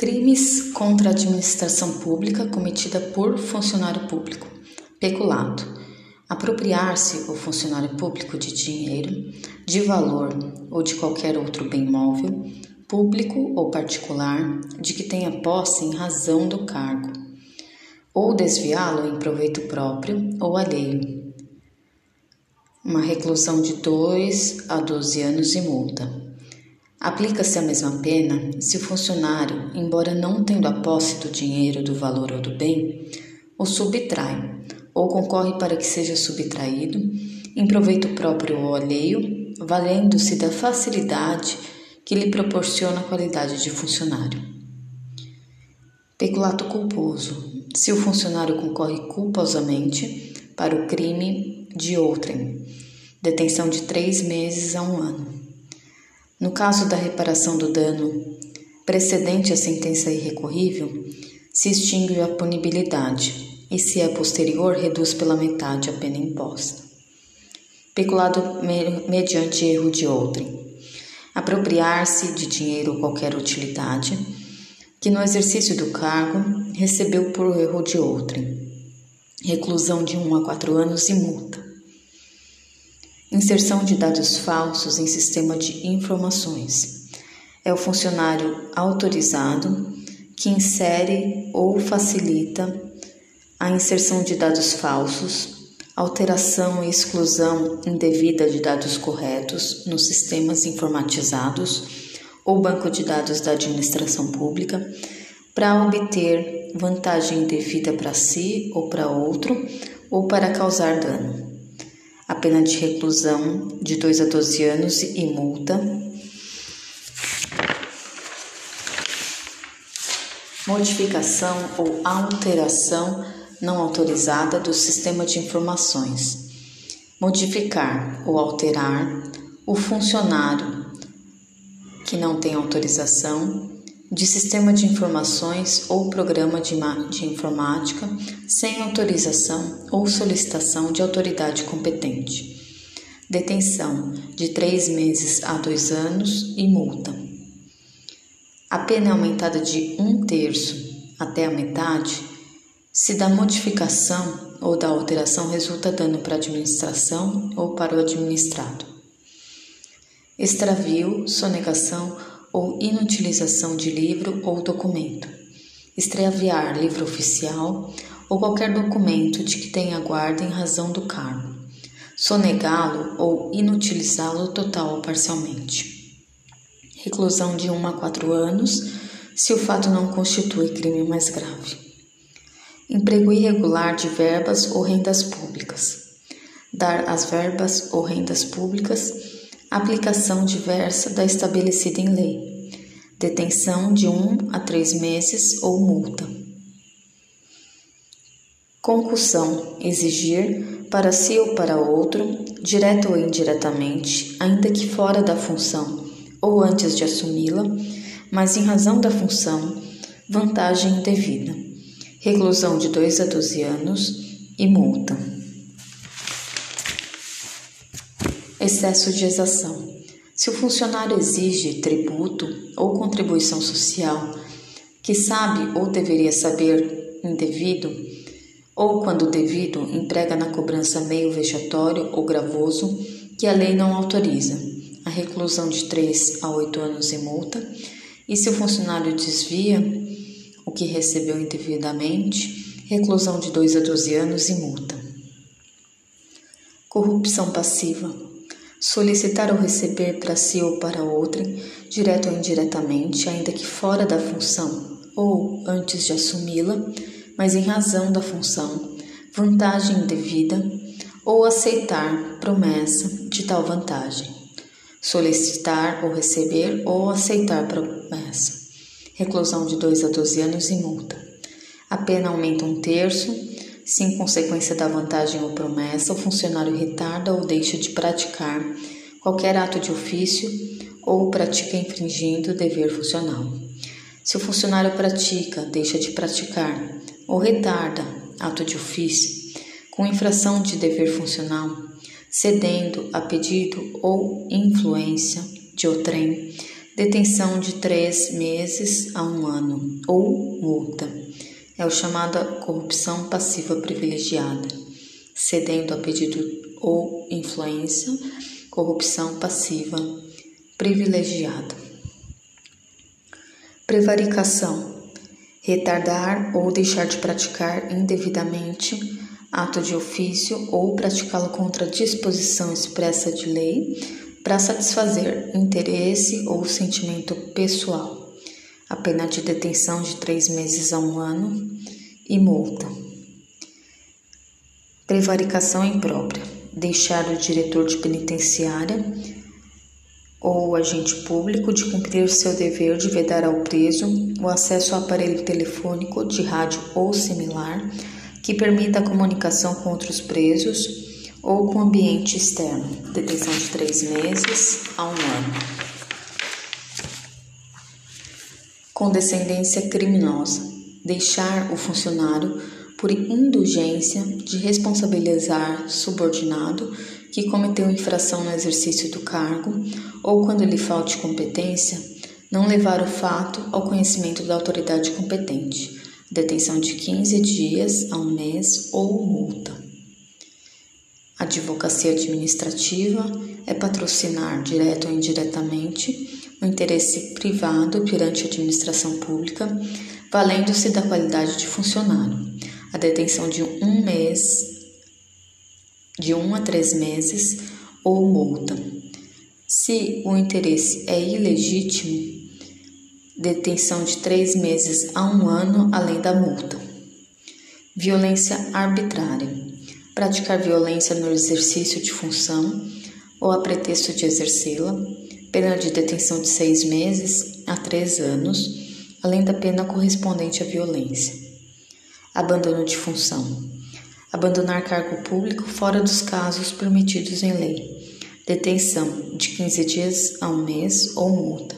Crimes contra a administração pública cometida por funcionário público. Peculato. Apropriar-se o funcionário público de dinheiro, de valor ou de qualquer outro bem móvel, público ou particular, de que tenha posse em razão do cargo, ou desviá-lo em proveito próprio ou alheio. Uma reclusão de 2 a 12 anos e multa. Aplica-se a mesma pena se o funcionário, embora não tendo a posse do dinheiro, do valor ou do bem, o subtrai ou concorre para que seja subtraído em proveito próprio ou alheio, valendo-se da facilidade que lhe proporciona a qualidade de funcionário. Peculato culposo. Se o funcionário concorre culposamente para o crime de outrem, detenção de três meses a um ano. No caso da reparação do dano precedente à sentença irrecorrível, se extingue a punibilidade e, se é posterior, reduz pela metade a pena imposta. Peculado mediante erro de outrem. Apropriar-se de dinheiro ou qualquer utilidade que no exercício do cargo recebeu por erro de outrem. Reclusão de 1 um a 4 anos e multa. Inserção de dados falsos em sistema de informações. É o funcionário autorizado que insere ou facilita a inserção de dados falsos, alteração e exclusão indevida de dados corretos nos sistemas informatizados ou banco de dados da administração pública para obter vantagem indevida para si ou para outro ou para causar dano a pena de reclusão de 2 a 12 anos e multa. Modificação ou alteração não autorizada do sistema de informações. Modificar ou alterar o funcionário que não tem autorização de sistema de informações ou programa de, de informática sem autorização ou solicitação de autoridade competente. Detenção de três meses a dois anos e multa. A pena é aumentada de um terço até a metade se da modificação ou da alteração resulta dano para a administração ou para o administrado. Extravio, sonegação ou inutilização de livro ou documento, extraviar livro oficial ou qualquer documento de que tenha guarda em razão do cargo, sonegá-lo ou inutilizá-lo total ou parcialmente. Reclusão de 1 a 4 anos, se o fato não constitui crime mais grave. Emprego irregular de verbas ou rendas públicas. Dar as verbas ou rendas públicas aplicação diversa da estabelecida em lei, detenção de um a três meses ou multa. Concussão exigir para si ou para outro, direto ou indiretamente, ainda que fora da função ou antes de assumi-la, mas em razão da função, vantagem indevida, reclusão de 2 a 12 anos e multa. Excesso de exação. Se o funcionário exige tributo ou contribuição social que sabe ou deveria saber indevido, ou quando devido, emprega na cobrança meio vexatório ou gravoso que a lei não autoriza, a reclusão de 3 a 8 anos e multa, e se o funcionário desvia o que recebeu indevidamente, reclusão de 2 a 12 anos e multa. Corrupção passiva solicitar ou receber para si ou para outrem, direto ou indiretamente, ainda que fora da função ou antes de assumi-la, mas em razão da função, vantagem indevida, ou aceitar promessa de tal vantagem. Solicitar ou receber ou aceitar promessa. Reclusão de 2 a 12 anos e multa. A pena aumenta um terço se, em consequência da vantagem ou promessa, o funcionário retarda ou deixa de praticar qualquer ato de ofício ou pratica infringindo o dever funcional. Se o funcionário pratica, deixa de praticar ou retarda ato de ofício com infração de dever funcional, cedendo a pedido ou influência de outrem, detenção de três meses a um ano ou multa. É o chamada corrupção passiva privilegiada, cedendo a pedido ou influência, corrupção passiva privilegiada. Prevaricação retardar ou deixar de praticar indevidamente ato de ofício ou praticá-lo contra disposição expressa de lei para satisfazer interesse ou sentimento pessoal. A pena de detenção de três meses a um ano e multa. Prevaricação imprópria. Deixar o diretor de penitenciária ou agente público de cumprir seu dever de vedar ao preso o acesso ao aparelho telefônico, de rádio ou similar que permita a comunicação com outros presos ou com o ambiente externo. Detenção de três meses a um ano. Condescendência criminosa. Deixar o funcionário por indulgência de responsabilizar subordinado que cometeu infração no exercício do cargo ou quando lhe falte competência, não levar o fato ao conhecimento da autoridade competente, detenção de 15 dias a um mês ou multa. Advocacia administrativa é patrocinar, direto ou indiretamente, o interesse privado perante a administração pública, valendo-se da qualidade de funcionário. A detenção de um mês, de um a três meses, ou multa. Se o interesse é ilegítimo, detenção de três meses a um ano, além da multa. Violência arbitrária. Praticar violência no exercício de função ou a pretexto de exercê-la, pena de detenção de seis meses a três anos, além da pena correspondente à violência. Abandono de função. Abandonar cargo público fora dos casos permitidos em lei. Detenção de 15 dias a um mês ou multa.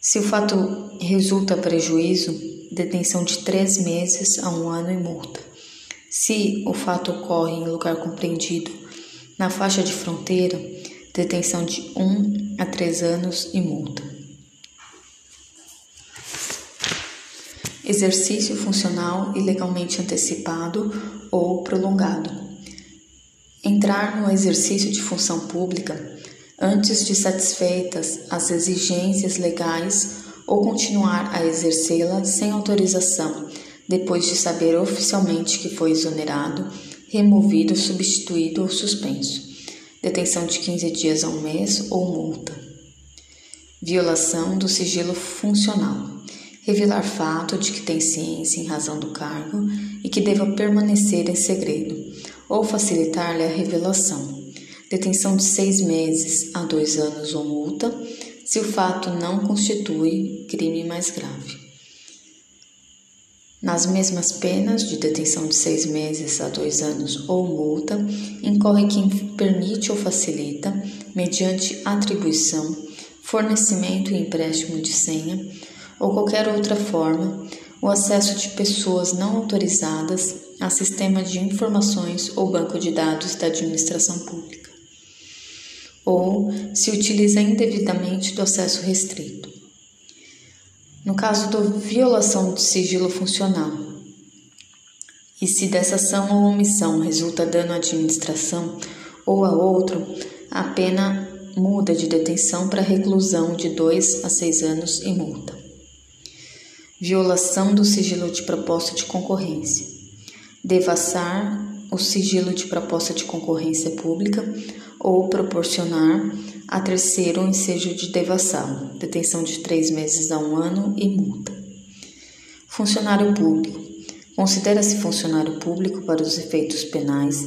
Se o fato resulta prejuízo, detenção de três meses a um ano e multa. Se o fato ocorre em lugar compreendido na faixa de fronteira, detenção de um a três anos e multa. Exercício funcional ilegalmente antecipado ou prolongado. Entrar no exercício de função pública antes de satisfeitas as exigências legais ou continuar a exercê-la sem autorização, depois de saber oficialmente que foi exonerado, removido, substituído ou suspenso. Detenção de 15 dias a um mês ou multa. Violação do sigilo funcional. Revelar fato de que tem ciência em razão do cargo e que deva permanecer em segredo, ou facilitar-lhe a revelação detenção de seis meses a dois anos ou multa, se o fato não constitui crime mais grave. Nas mesmas penas de detenção de seis meses a dois anos ou multa, incorre quem permite ou facilita, mediante atribuição, fornecimento e empréstimo de senha ou qualquer outra forma, o acesso de pessoas não autorizadas a sistema de informações ou banco de dados da administração pública ou se utiliza indevidamente do acesso restrito. No caso da violação do sigilo funcional, e se dessa ação ou omissão resulta dano à administração ou a outro, a pena muda de detenção para reclusão de dois a seis anos e multa. Violação do sigilo de proposta de concorrência. Devassar o sigilo de proposta de concorrência pública ou proporcionar a terceiro um ensejo de devassá-lo, detenção de três meses a um ano e multa. Funcionário público. Considera-se funcionário público para os efeitos penais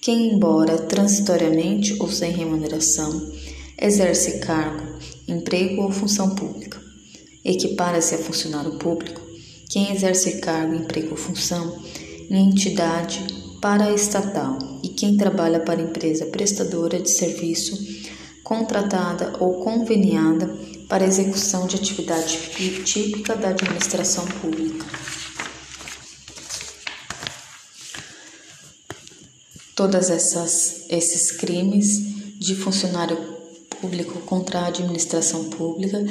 quem, embora transitoriamente ou sem remuneração, exerce cargo, emprego ou função pública. Equipara-se a funcionário público quem exerce cargo, emprego ou função em entidade paraestatal e quem trabalha para empresa prestadora de serviço contratada ou conveniada para execução de atividade típica da administração pública. Todas essas esses crimes de funcionário público contra a administração pública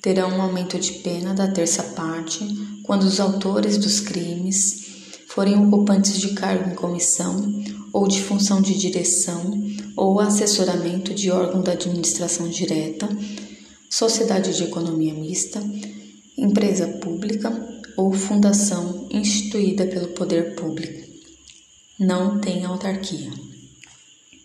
terão um aumento de pena da terça parte quando os autores dos crimes forem ocupantes de cargo em comissão ou de função de direção ou assessoramento de órgão da administração direta, sociedade de economia mista, empresa pública ou fundação instituída pelo poder público. Não tem autarquia.